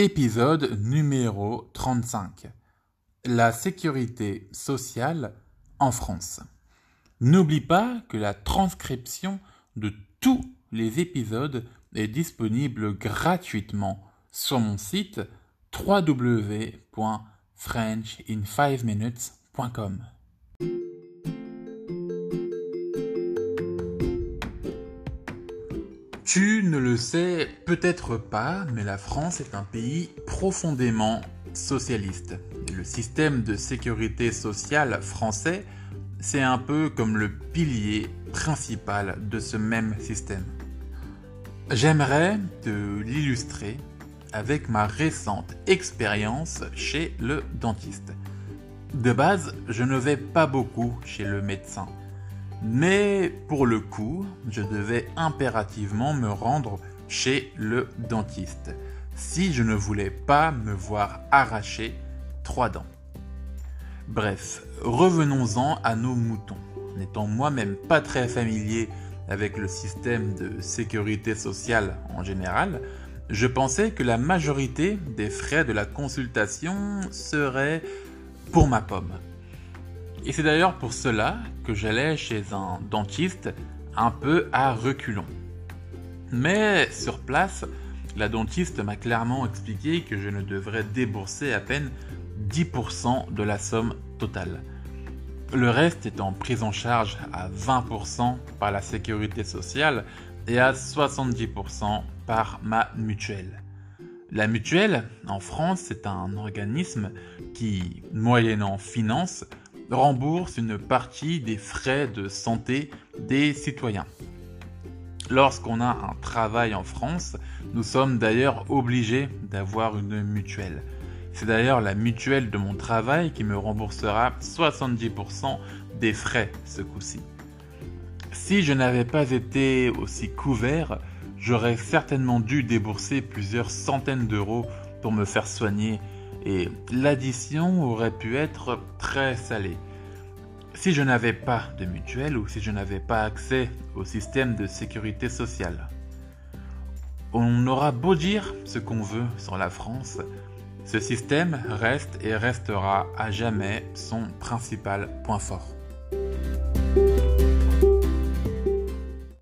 Épisode numéro 35. La sécurité sociale en France. N'oublie pas que la transcription de tous les épisodes est disponible gratuitement sur mon site www.frenchin5minutes.com. Tu ne le sais peut-être pas, mais la France est un pays profondément socialiste. le système de sécurité sociale français, c'est un peu comme le pilier principal de ce même système. J'aimerais te l'illustrer avec ma récente expérience chez le dentiste. De base, je ne vais pas beaucoup chez le médecin. Mais pour le coup, je devais impérativement me rendre chez le dentiste si je ne voulais pas me voir arracher trois dents. Bref, revenons-en à nos moutons. N'étant moi-même pas très familier avec le système de sécurité sociale en général, je pensais que la majorité des frais de la consultation seraient pour ma pomme. Et c'est d'ailleurs pour cela que j'allais chez un dentiste un peu à reculons. Mais sur place, la dentiste m'a clairement expliqué que je ne devrais débourser à peine 10% de la somme totale. Le reste étant pris en charge à 20% par la sécurité sociale et à 70% par ma mutuelle. La mutuelle, en France, c'est un organisme qui, moyennant finance, rembourse une partie des frais de santé des citoyens. Lorsqu'on a un travail en France, nous sommes d'ailleurs obligés d'avoir une mutuelle. C'est d'ailleurs la mutuelle de mon travail qui me remboursera 70% des frais ce coup-ci. Si je n'avais pas été aussi couvert, j'aurais certainement dû débourser plusieurs centaines d'euros pour me faire soigner et l'addition aurait pu être très salée. Si je n'avais pas de mutuelle ou si je n'avais pas accès au système de sécurité sociale. On aura beau dire ce qu'on veut sur la France, ce système reste et restera à jamais son principal point fort.